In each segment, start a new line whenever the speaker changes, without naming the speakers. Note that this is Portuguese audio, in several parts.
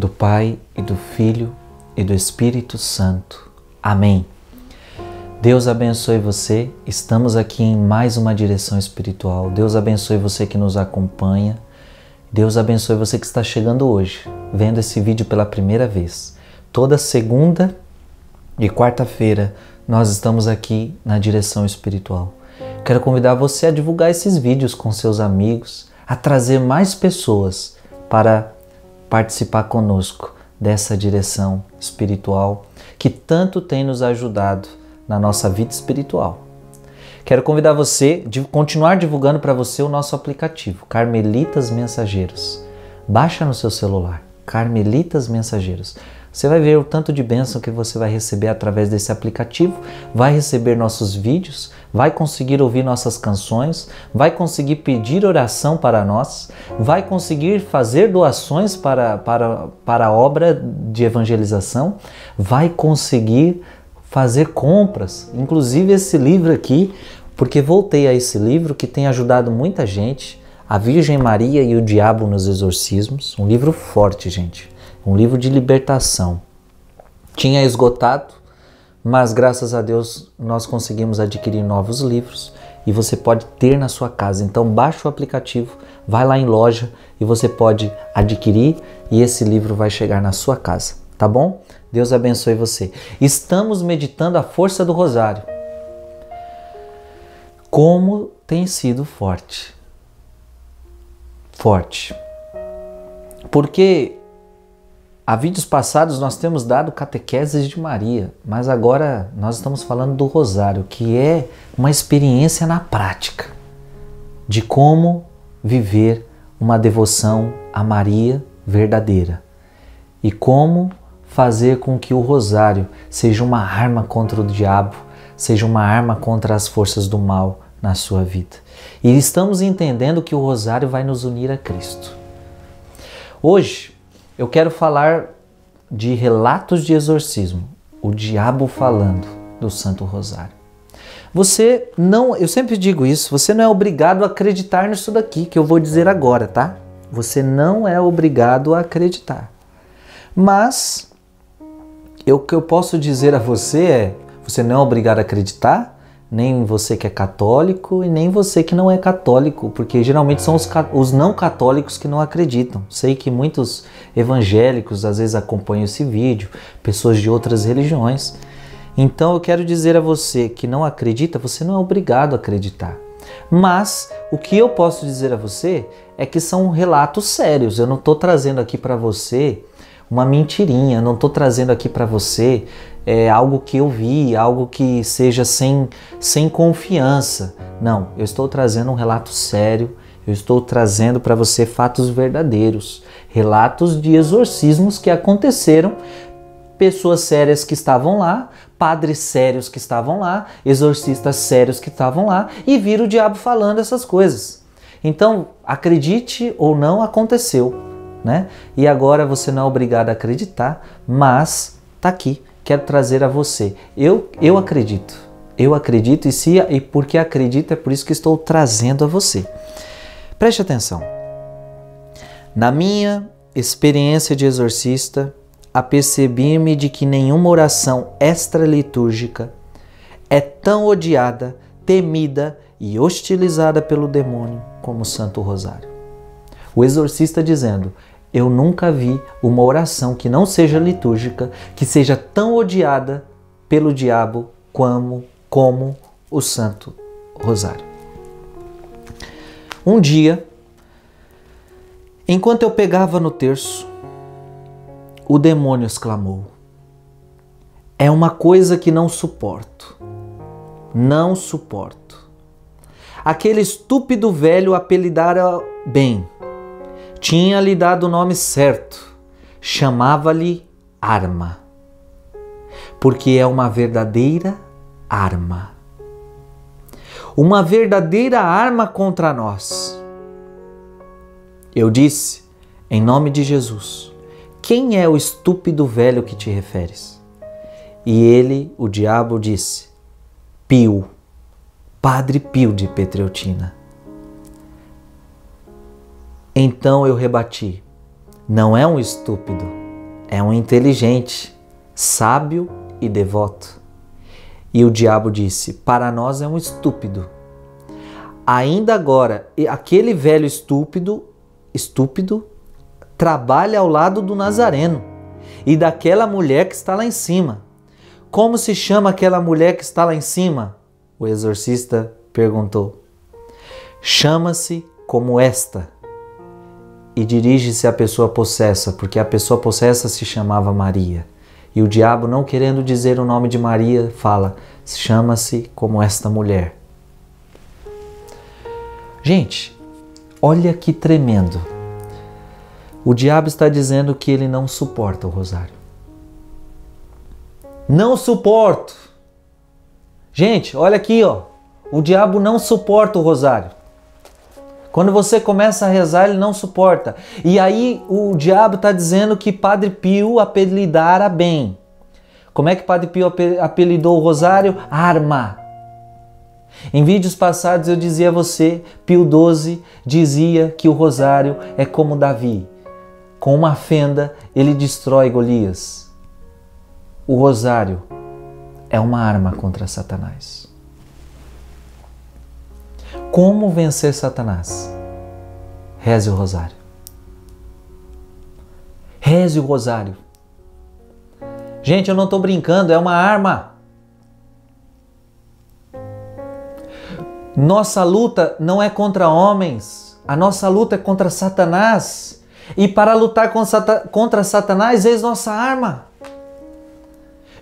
do Pai e do Filho e do Espírito Santo. Amém. Deus abençoe você. Estamos aqui em mais uma direção espiritual. Deus abençoe você que nos acompanha. Deus abençoe você que está chegando hoje, vendo esse vídeo pela primeira vez. Toda segunda e quarta-feira nós estamos aqui na direção espiritual. Quero convidar você a divulgar esses vídeos com seus amigos, a trazer mais pessoas para participar conosco dessa direção espiritual que tanto tem nos ajudado na nossa vida espiritual. Quero convidar você a continuar divulgando para você o nosso aplicativo, Carmelitas Mensageiros. Baixa no seu celular, Carmelitas Mensageiros. Você vai ver o tanto de bênção que você vai receber através desse aplicativo, vai receber nossos vídeos, vai conseguir ouvir nossas canções, vai conseguir pedir oração para nós, vai conseguir fazer doações para, para, para a obra de evangelização, vai conseguir fazer compras, inclusive esse livro aqui, porque voltei a esse livro que tem ajudado muita gente, A Virgem Maria e o Diabo nos Exorcismos, um livro forte, gente um livro de libertação. Tinha esgotado, mas graças a Deus nós conseguimos adquirir novos livros e você pode ter na sua casa. Então baixa o aplicativo, vai lá em loja e você pode adquirir e esse livro vai chegar na sua casa, tá bom? Deus abençoe você. Estamos meditando a força do rosário. Como tem sido forte. Forte. Porque Há vídeos passados nós temos dado catequeses de Maria, mas agora nós estamos falando do Rosário, que é uma experiência na prática de como viver uma devoção a Maria verdadeira e como fazer com que o Rosário seja uma arma contra o diabo, seja uma arma contra as forças do mal na sua vida. E estamos entendendo que o Rosário vai nos unir a Cristo. Hoje eu quero falar de relatos de exorcismo, o diabo falando do Santo Rosário. Você não, eu sempre digo isso, você não é obrigado a acreditar nisso daqui que eu vou dizer agora, tá? Você não é obrigado a acreditar. Mas o que eu posso dizer a você é: você não é obrigado a acreditar, nem você que é católico e nem você que não é católico, porque geralmente são os, os, não católicos que não acreditam. Sei que muitos evangélicos às vezes acompanham esse vídeo, pessoas de outras religiões. Então eu quero dizer a você que não acredita, você não é obrigado a acreditar. Mas o que eu posso dizer a você é que são relatos sérios. Eu não estou trazendo aqui para você uma mentirinha, não estou trazendo aqui para você é, algo que eu vi, algo que seja sem, sem confiança. Não, eu estou trazendo um relato sério, eu estou trazendo para você fatos verdadeiros, relatos de exorcismos que aconteceram, pessoas sérias que estavam lá, padres sérios que estavam lá, exorcistas sérios que estavam lá e viram o diabo falando essas coisas. Então, acredite ou não, aconteceu né? E agora você não é obrigado a acreditar, mas tá aqui, quero trazer a você. Eu eu acredito. Eu acredito e se e porque acredito é por isso que estou trazendo a você. Preste atenção. Na minha experiência de exorcista, apercebi-me de que nenhuma oração extra-litúrgica é tão odiada, temida e hostilizada pelo demônio como o Santo Rosário. O exorcista dizendo: eu nunca vi uma oração que não seja litúrgica, que seja tão odiada pelo diabo como, como o Santo Rosário. Um dia, enquanto eu pegava no terço, o demônio exclamou: É uma coisa que não suporto. Não suporto. Aquele estúpido velho apelidara bem tinha-lhe dado o nome certo, chamava-lhe arma, porque é uma verdadeira arma. Uma verdadeira arma contra nós. Eu disse, em nome de Jesus, quem é o estúpido velho que te referes? E ele, o diabo, disse, Pio, Padre Pio de Petreutina. Então eu rebati: Não é um estúpido, é um inteligente, sábio e devoto. E o diabo disse: Para nós é um estúpido. Ainda agora, aquele velho estúpido, estúpido, trabalha ao lado do Nazareno e daquela mulher que está lá em cima. Como se chama aquela mulher que está lá em cima? O exorcista perguntou. Chama-se como esta. E dirige-se à pessoa possessa, porque a pessoa possessa se chamava Maria. E o diabo, não querendo dizer o nome de Maria, fala: chama-se como esta mulher. Gente, olha que tremendo. O diabo está dizendo que ele não suporta o rosário. Não suporto. Gente, olha aqui, ó. O diabo não suporta o rosário. Quando você começa a rezar, ele não suporta. E aí o diabo está dizendo que Padre Pio apelidara bem. Como é que Padre Pio apelidou o rosário? Arma. Em vídeos passados eu dizia a você, Pio XII dizia que o rosário é como Davi. Com uma fenda ele destrói Golias. O rosário é uma arma contra Satanás. Como vencer Satanás? Reze o rosário. Reze o rosário. Gente, eu não estou brincando, é uma arma. Nossa luta não é contra homens, a nossa luta é contra Satanás. E para lutar contra Satanás, eis nossa arma.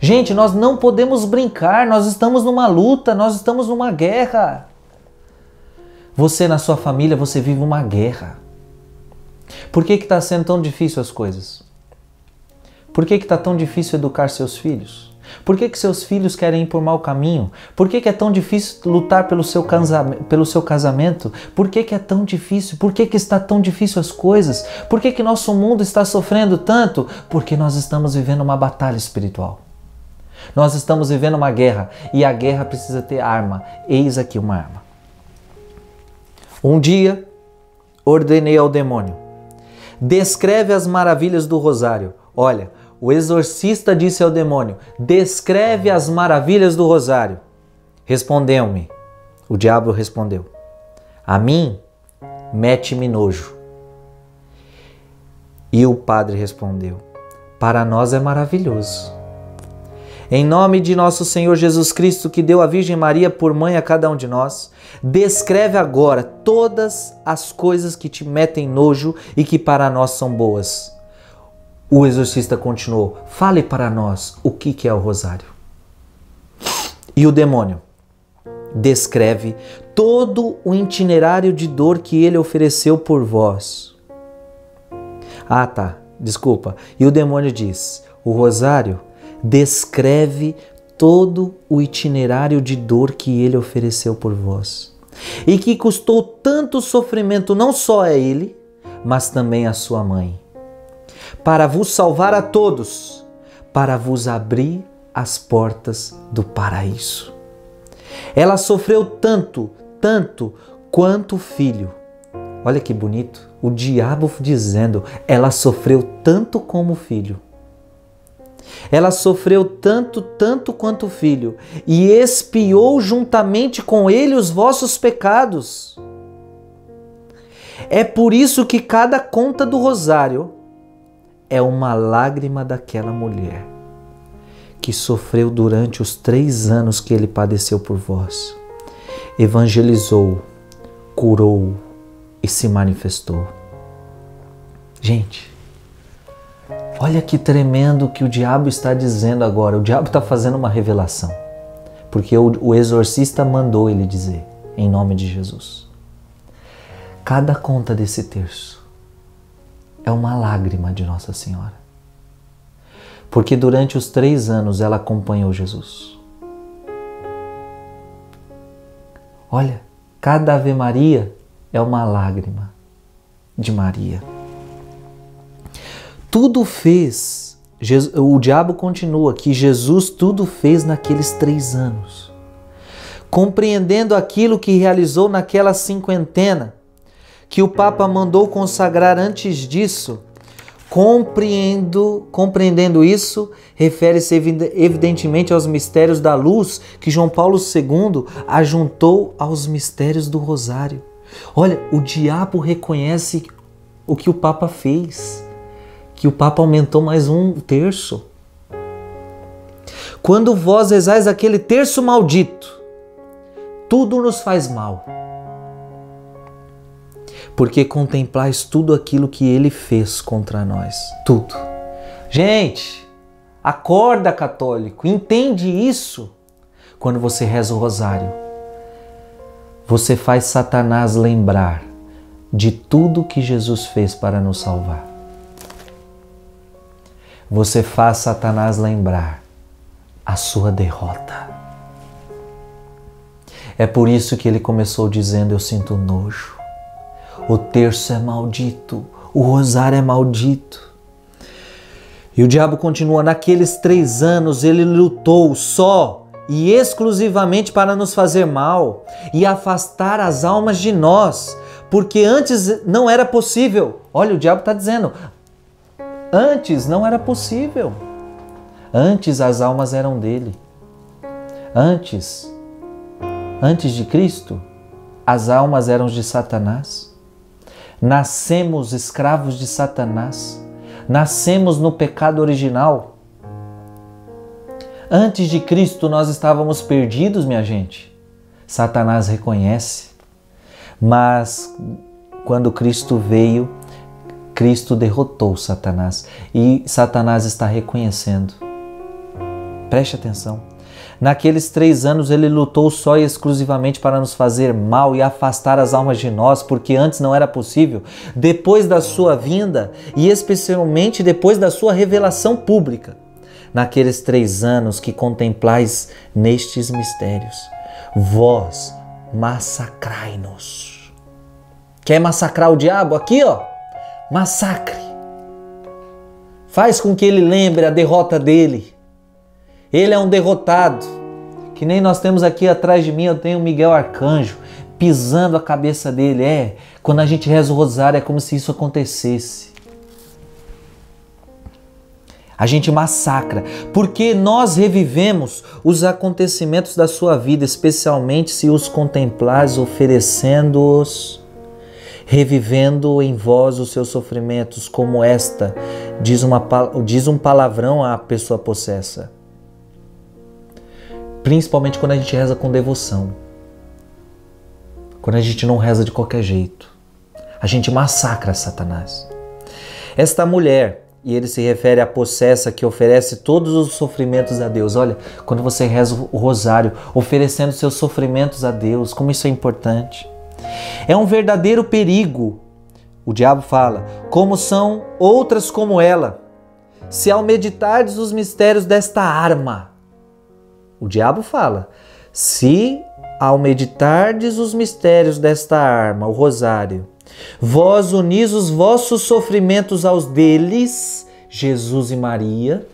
Gente, nós não podemos brincar, nós estamos numa luta, nós estamos numa guerra. Você na sua família, você vive uma guerra. Por que está sendo tão difícil as coisas? Por que está tão difícil educar seus filhos? Por que, que seus filhos querem ir por mau caminho? Por que, que é tão difícil lutar pelo seu, casamento, pelo seu casamento? Por que, que é tão difícil? Por que, que está tão difícil as coisas? Por que, que nosso mundo está sofrendo tanto? Porque nós estamos vivendo uma batalha espiritual. Nós estamos vivendo uma guerra e a guerra precisa ter arma. Eis aqui uma arma. Um dia ordenei ao demônio: descreve as maravilhas do rosário. Olha, o exorcista disse ao demônio: Descreve as maravilhas do rosário. Respondeu-me. O diabo respondeu: A mim, mete-me nojo. E o padre respondeu: Para nós é maravilhoso. Em nome de nosso Senhor Jesus Cristo, que deu a Virgem Maria por mãe a cada um de nós, descreve agora todas as coisas que te metem nojo e que para nós são boas. O exorcista continuou: Fale para nós o que é o rosário. E o demônio descreve todo o itinerário de dor que ele ofereceu por vós. Ah, tá, desculpa. E o demônio diz: O rosário descreve todo o itinerário de dor que ele ofereceu por vós. E que custou tanto sofrimento não só a ele, mas também a sua mãe para vos salvar a todos, para vos abrir as portas do paraíso. Ela sofreu tanto, tanto quanto o filho. Olha que bonito, o diabo dizendo: ela sofreu tanto como o filho. Ela sofreu tanto, tanto quanto o filho, e expiou juntamente com ele os vossos pecados. É por isso que cada conta do rosário é uma lágrima daquela mulher que sofreu durante os três anos que ele padeceu por vós. Evangelizou, curou e se manifestou. Gente, olha que tremendo que o diabo está dizendo agora. O diabo está fazendo uma revelação, porque o, o exorcista mandou ele dizer, em nome de Jesus. Cada conta desse terço é uma lágrima de Nossa Senhora. Porque durante os três anos ela acompanhou Jesus. Olha, cada Ave Maria é uma lágrima de Maria. Tudo fez, o diabo continua, que Jesus tudo fez naqueles três anos. Compreendendo aquilo que realizou naquela cinquentena, que o Papa mandou consagrar antes disso, Compreendo, compreendendo isso, refere-se evidentemente aos mistérios da luz que João Paulo II ajuntou aos mistérios do rosário. Olha, o diabo reconhece o que o Papa fez, que o Papa aumentou mais um terço. Quando vós rezais aquele terço maldito, tudo nos faz mal porque contemplais tudo aquilo que ele fez contra nós. Tudo. Gente, acorda, católico, entende isso. Quando você reza o rosário, você faz Satanás lembrar de tudo que Jesus fez para nos salvar. Você faz Satanás lembrar a sua derrota. É por isso que ele começou dizendo: Eu sinto nojo. O terço é maldito, o rosário é maldito. E o diabo continua: naqueles três anos ele lutou só e exclusivamente para nos fazer mal e afastar as almas de nós, porque antes não era possível. Olha, o diabo está dizendo: antes não era possível. Antes as almas eram dele. Antes, antes de Cristo, as almas eram de Satanás. Nascemos escravos de Satanás. Nascemos no pecado original. Antes de Cristo nós estávamos perdidos, minha gente. Satanás reconhece. Mas quando Cristo veio, Cristo derrotou Satanás e Satanás está reconhecendo. Preste atenção. Naqueles três anos ele lutou só e exclusivamente para nos fazer mal e afastar as almas de nós, porque antes não era possível. Depois da sua vinda e especialmente depois da sua revelação pública, naqueles três anos que contemplais nestes mistérios, vós massacrai-nos. Quer massacrar o diabo? Aqui, ó, massacre. Faz com que ele lembre a derrota dele ele é um derrotado. Que nem nós temos aqui atrás de mim, eu tenho Miguel Arcanjo pisando a cabeça dele. É, quando a gente reza o rosário é como se isso acontecesse. A gente massacra, porque nós revivemos os acontecimentos da sua vida, especialmente se os contemplares oferecendo-os, revivendo em vós os seus sofrimentos, como esta, diz, uma, diz um palavrão à pessoa possessa Principalmente quando a gente reza com devoção. Quando a gente não reza de qualquer jeito. A gente massacra Satanás. Esta mulher, e ele se refere à possessa que oferece todos os sofrimentos a Deus. Olha, quando você reza o rosário, oferecendo seus sofrimentos a Deus, como isso é importante. É um verdadeiro perigo. O diabo fala, como são outras como ela. Se ao meditardes os mistérios desta arma, o diabo fala: se ao meditardes os mistérios desta arma, o rosário, vós unis os vossos sofrimentos aos deles, Jesus e Maria.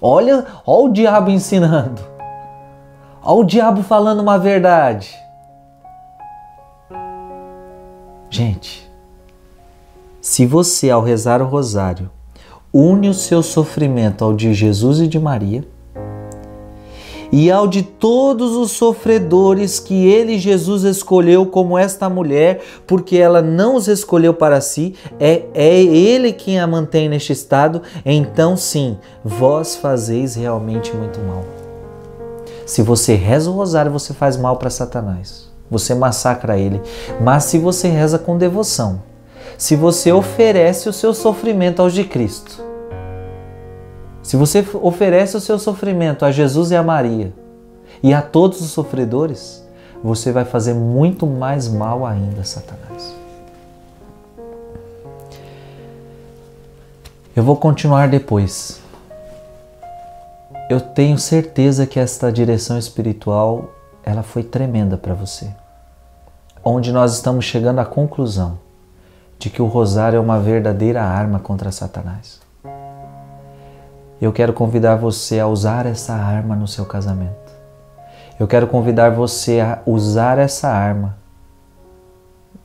Olha, olha o diabo ensinando. Olha o diabo falando uma verdade. Gente, se você ao rezar o rosário une o seu sofrimento ao de Jesus e de Maria, e ao de todos os sofredores que ele, Jesus, escolheu como esta mulher, porque ela não os escolheu para si, é, é ele quem a mantém neste estado, então sim, vós fazeis realmente muito mal. Se você reza o rosário, você faz mal para Satanás. Você massacra ele. Mas se você reza com devoção, se você oferece o seu sofrimento aos de Cristo, se você oferece o seu sofrimento a Jesus e a Maria e a todos os sofredores, você vai fazer muito mais mal ainda Satanás. Eu vou continuar depois. Eu tenho certeza que esta direção espiritual ela foi tremenda para você. Onde nós estamos chegando à conclusão de que o rosário é uma verdadeira arma contra Satanás. Eu quero convidar você a usar essa arma no seu casamento. Eu quero convidar você a usar essa arma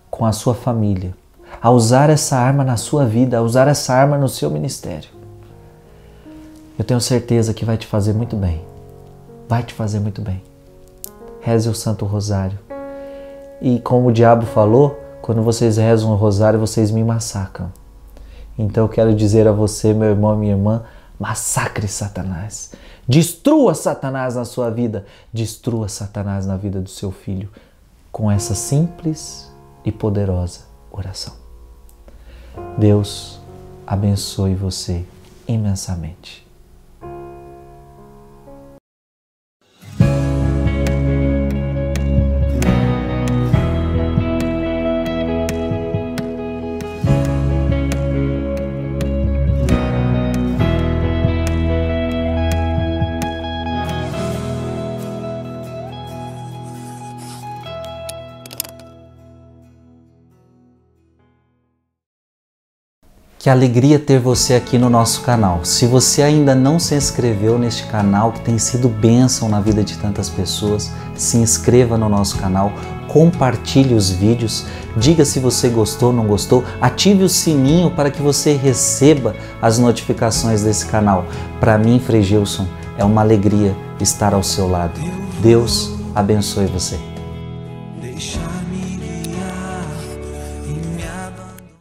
com a sua família, a usar essa arma na sua vida, a usar essa arma no seu ministério. Eu tenho certeza que vai te fazer muito bem. Vai te fazer muito bem. Reze o Santo Rosário. E como o diabo falou, quando vocês rezam o rosário, vocês me massacram. Então eu quero dizer a você, meu irmão, minha irmã, massacre Satanás. Destrua Satanás na sua vida, destrua Satanás na vida do seu filho com essa simples e poderosa oração. Deus abençoe você imensamente. Que alegria ter você aqui no nosso canal. Se você ainda não se inscreveu neste canal que tem sido bênção na vida de tantas pessoas, se inscreva no nosso canal, compartilhe os vídeos, diga se você gostou ou não gostou, ative o sininho para que você receba as notificações desse canal. Para mim, Frei Gilson, é uma alegria estar ao seu lado. Deus abençoe você.